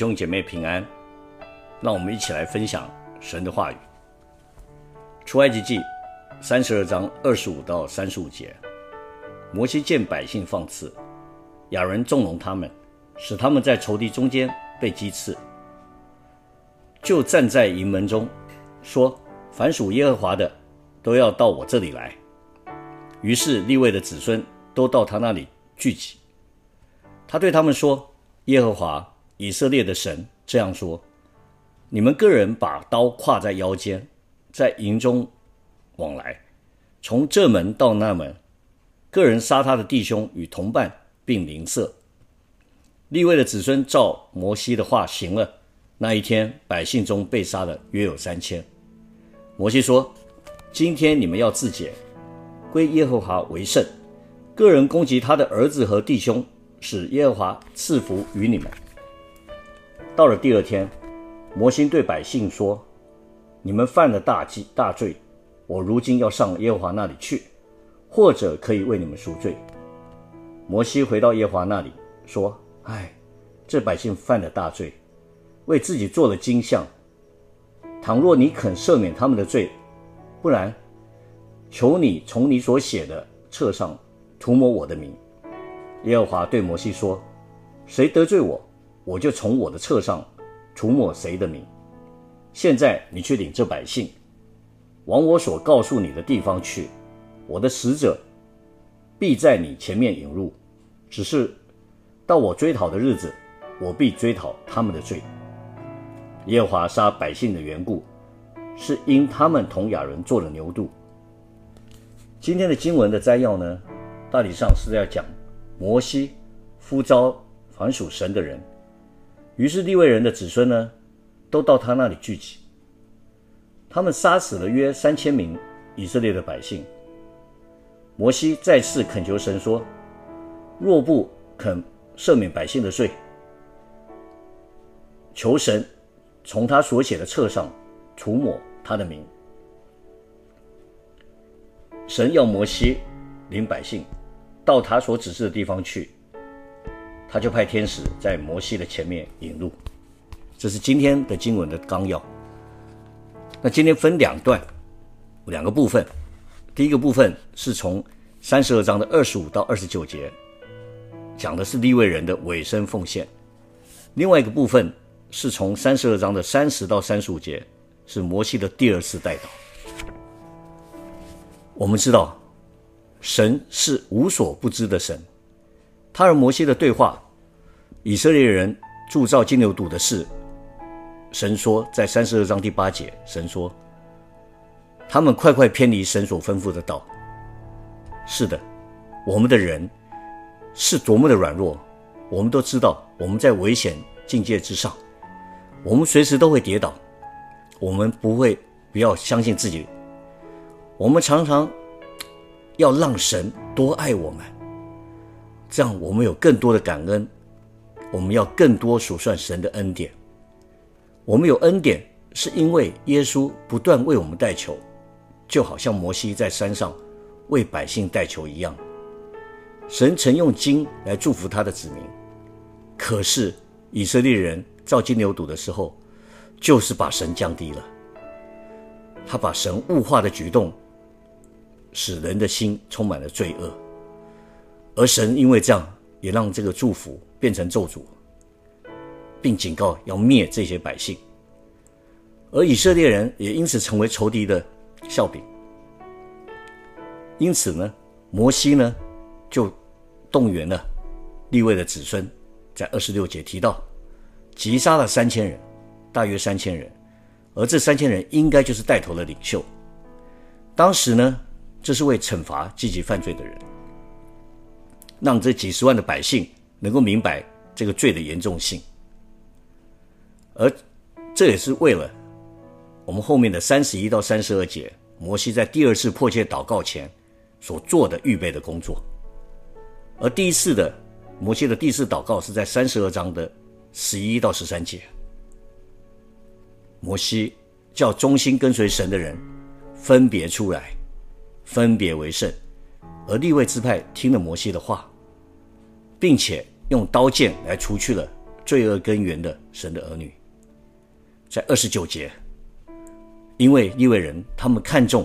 兄姐妹平安，让我们一起来分享神的话语。出埃及记三十二章二十五到三十五节，摩西见百姓放肆，亚伦纵容他们，使他们在仇敌中间被击刺，就站在营门中说：“凡属耶和华的，都要到我这里来。”于是利未的子孙都到他那里聚集。他对他们说：“耶和华以色列的神这样说：你们个人把刀挎在腰间，在营中往来，从这门到那门，个人杀他的弟兄与同伴，并邻舍。”利位的子孙照摩西的话行了。那一天，百姓中被杀的约有三千。摩西说：“今天你们要自洁，归耶和华为圣，个人攻击他的儿子和弟兄。”使耶和华赐福于你们。到了第二天，摩西对百姓说：“你们犯了大忌大罪，我如今要上耶和华那里去，或者可以为你们赎罪。”摩西回到耶和华那里说：“唉，这百姓犯了大罪，为自己做了金像。倘若你肯赦免他们的罪，不然，求你从你所写的册上涂抹我的名。”耶和华对摩西说：“谁得罪我，我就从我的册上涂抹谁的名。现在你去领这百姓，往我所告诉你的地方去。我的使者必在你前面引路。只是到我追讨的日子，我必追讨他们的罪。耶和华杀百姓的缘故，是因他们同亚伦做了牛犊。今天的经文的摘要呢，大体上是要讲。”摩西呼召凡属神的人，于是利未人的子孙呢，都到他那里聚集。他们杀死了约三千名以色列的百姓。摩西再次恳求神说：“若不肯赦免百姓的罪，求神从他所写的册上涂抹他的名。”神要摩西领百姓。到他所指示的地方去，他就派天使在摩西的前面引路。这是今天的经文的纲要。那今天分两段，两个部分。第一个部分是从三十二章的二十五到二十九节，讲的是利未人的委身奉献；另外一个部分是从三十二章的三十到三十五节，是摩西的第二次代祷。我们知道。神是无所不知的神，他和摩西的对话，以色列人铸造金牛犊的事，神说在三十二章第八节，神说他们快快偏离神所吩咐的道。是的，我们的人是多么的软弱，我们都知道我们在危险境界之上，我们随时都会跌倒，我们不会不要相信自己，我们常常。要让神多爱我们，这样我们有更多的感恩。我们要更多数算神的恩典。我们有恩典，是因为耶稣不断为我们代求，就好像摩西在山上为百姓代求一样。神曾用金来祝福他的子民，可是以色列人造金牛犊的时候，就是把神降低了。他把神物化的举动，使人的心充满了罪恶，而神因为这样，也让这个祝福变成咒诅，并警告要灭这些百姓，而以色列人也因此成为仇敌的笑柄。因此呢，摩西呢就动员了立位的子孙，在二十六节提到，击杀了三千人，大约三千人，而这三千人应该就是带头的领袖。当时呢。这是为惩罚积极犯罪的人，让这几十万的百姓能够明白这个罪的严重性，而这也是为了我们后面的三十一到三十二节，摩西在第二次迫切祷告前所做的预备的工作。而第一次的摩西的第四祷告是在三十二章的十一到十三节，摩西叫忠心跟随神的人分别出来。分别为圣，而利未支派听了摩西的话，并且用刀剑来除去了罪恶根源的神的儿女。在二十九节，因为利未人他们看重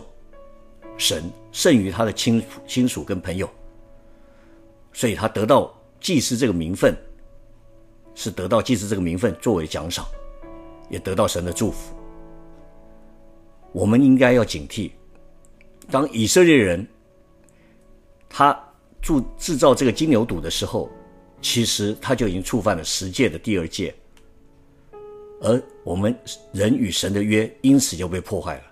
神胜于他的亲亲属跟朋友，所以他得到祭司这个名分，是得到祭司这个名分作为奖赏，也得到神的祝福。我们应该要警惕，当以色列人他铸制造这个金牛犊的时候，其实他就已经触犯了十诫的第二诫，而我们人与神的约因此就被破坏了。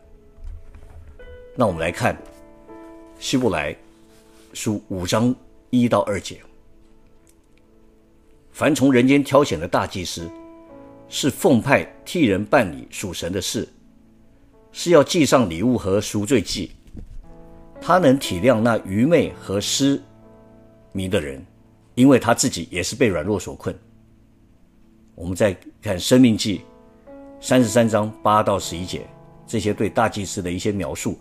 那我们来看希伯来书五章一到二节：凡从人间挑选的大祭司，是奉派替人办理属神的事，是要祭上礼物和赎罪祭。他能体谅那愚昧和失迷的人，因为他自己也是被软弱所困。我们再看《生命记》三十三章八到十一节，这些对大祭司的一些描述。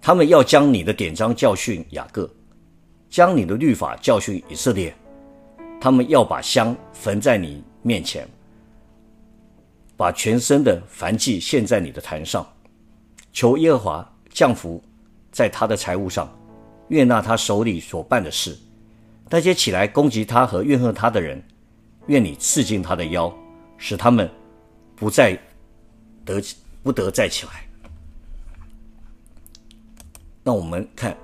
他们要将你的典章教训雅各，将你的律法教训以色列。他们要把香焚在你面前，把全身的燔祭献在你的坛上，求耶和华降福。在他的财物上，悦纳他手里所办的事。那些起来攻击他和怨恨他的人，愿你刺进他的腰，使他们不再得不得再起来。那我们看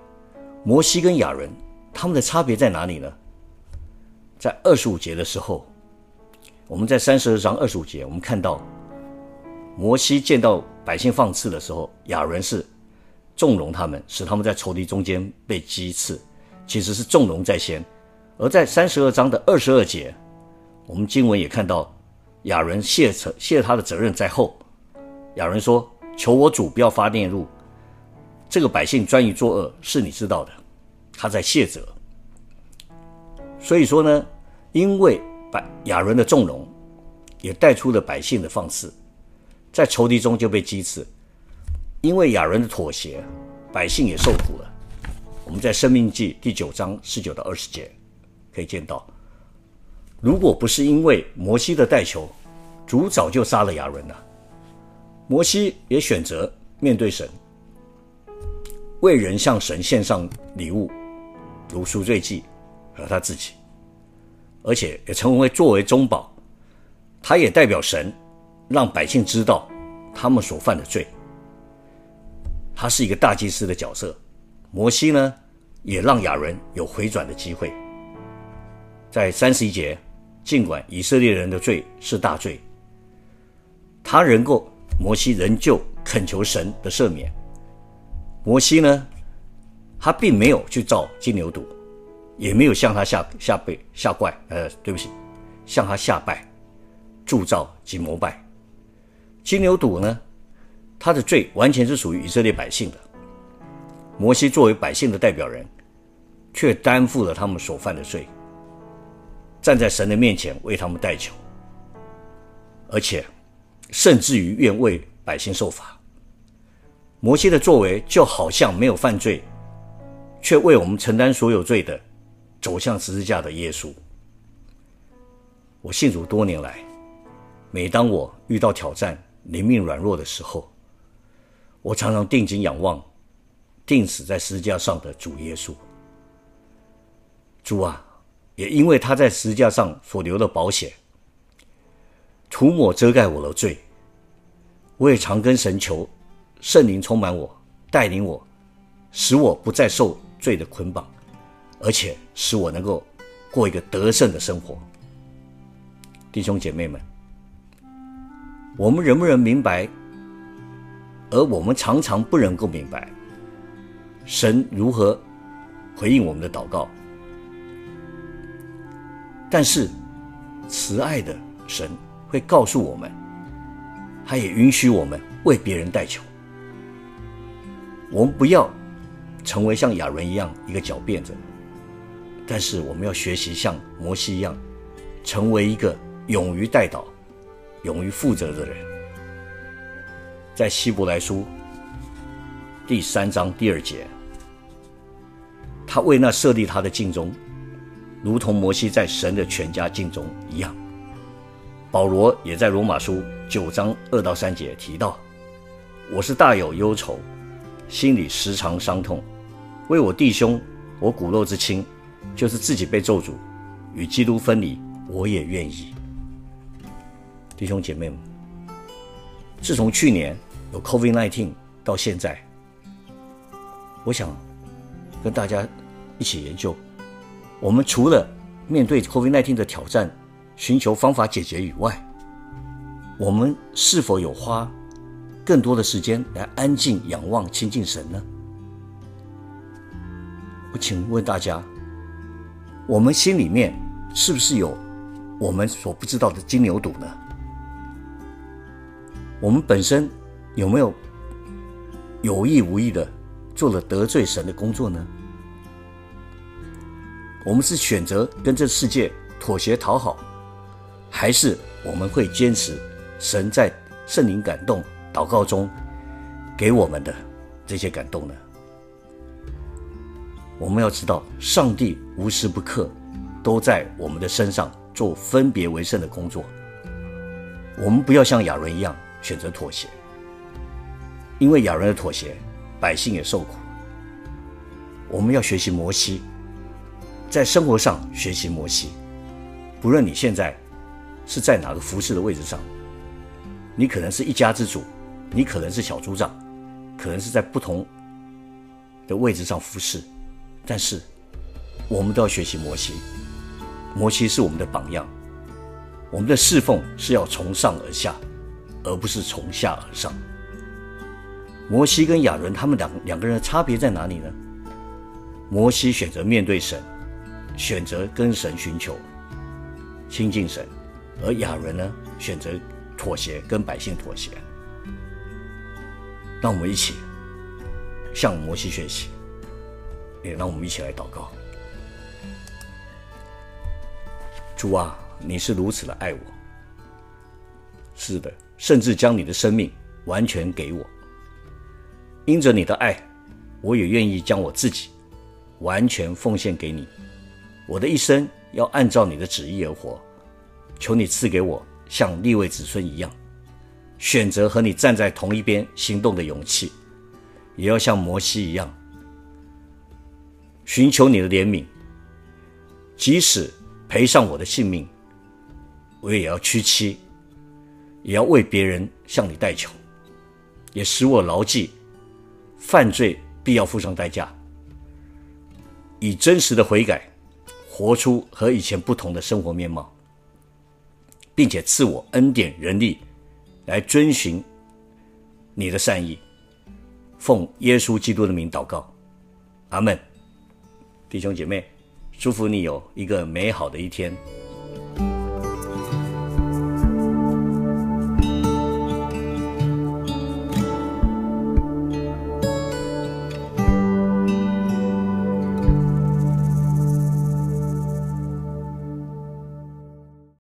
摩西跟亚伦他们的差别在哪里呢？在二十五节的时候，我们在三十二章二十五节，我们看到摩西见到百姓放刺的时候，亚伦是。纵容他们，使他们在仇敌中间被击刺，其实是纵容在先。而在三十二章的二十二节，我们经文也看到亚伦卸责卸他的责任在后。亚伦说：“求我主不要发电怒，这个百姓专于作恶，是你知道的。”他在卸责。所以说呢，因为百亚伦的纵容，也带出了百姓的放肆，在仇敌中就被击刺。因为亚伦的妥协，百姓也受苦了。我们在《生命记》第九章十九到二十节可以见到，如果不是因为摩西的代求，主早就杀了亚伦了。摩西也选择面对神，为人向神献上礼物，如赎罪祭和他自己，而且也成为作为中保，他也代表神，让百姓知道他们所犯的罪。他是一个大祭司的角色，摩西呢，也让亚伦有回转的机会。在三十一节，尽管以色列人的罪是大罪，他仍够，摩西仍旧恳求神的赦免。摩西呢，他并没有去造金牛犊，也没有向他下下拜下跪，呃，对不起，向他下拜，铸造及膜拜。金牛犊呢，他的罪完全是属于以色列百姓的，摩西作为百姓的代表人，却担负了他们所犯的罪，站在神的面前为他们代求，而且甚至于愿为百姓受罚。摩西的作为就好像没有犯罪，却为我们承担所有罪的，走向十字架的耶稣。我信主多年来，每当我遇到挑战、灵命软弱的时候，我常常定睛仰望，钉死在十字架上的主耶稣。主啊，也因为他在十字架上所留的保险，涂抹遮盖我的罪。我也常跟神求，圣灵充满我，带领我，使我不再受罪的捆绑，而且使我能够过一个得胜的生活。弟兄姐妹们，我们能不能明白？而我们常常不能够明白，神如何回应我们的祷告。但是，慈爱的神会告诉我们，他也允许我们为别人代求。我们不要成为像亚伦一样一个狡辩者，但是我们要学习像摩西一样，成为一个勇于代祷、勇于负责的人。在希伯来书第三章第二节，他为那设立他的敬中，如同摩西在神的全家敬中一样。保罗也在罗马书九章二到三节提到：“我是大有忧愁，心里时常伤痛，为我弟兄，我骨肉之亲，就是自己被咒诅，与基督分离，我也愿意。”弟兄姐妹们，自从去年有 COVID-19 到现在，我想跟大家一起研究，我们除了面对 COVID-19 的挑战，寻求方法解决以外，我们是否有花更多的时间来安静仰望亲近神呢？我请问大家，我们心里面是不是有我们所不知道的金牛犊呢？我们本身有没有有意无意的做了得罪神的工作呢？我们是选择跟这世界妥协讨好，还是我们会坚持神在圣灵感动祷告中给我们的这些感动呢？我们要知道，上帝无时不刻都在我们的身上做分别为圣的工作。我们不要像亚伦一样。选择妥协，因为亚伦的妥协，百姓也受苦。我们要学习摩西，在生活上学习摩西。不论你现在是在哪个服侍的位置上，你可能是一家之主，你可能是小组长，可能是在不同的位置上服侍，但是我们都要学习摩西。摩西是我们的榜样，我们的侍奉是要从上而下。而不是从下而上。摩西跟亚伦他们两两个人的差别在哪里呢？摩西选择面对神，选择跟神寻求亲近神，而亚伦呢，选择妥协跟百姓妥协。让我们一起向摩西学习，也让我们一起来祷告。主啊，你是如此的爱我。是的。甚至将你的生命完全给我，因着你的爱，我也愿意将我自己完全奉献给你。我的一生要按照你的旨意而活，求你赐给我像立位子孙一样，选择和你站在同一边行动的勇气，也要像摩西一样，寻求你的怜悯，即使赔上我的性命，我也要屈膝。也要为别人向你代求，也使我牢记，犯罪必要付上代价，以真实的悔改，活出和以前不同的生活面貌，并且赐我恩典人力，来遵循你的善意。奉耶稣基督的名祷告，阿门。弟兄姐妹，祝福你有一个美好的一天。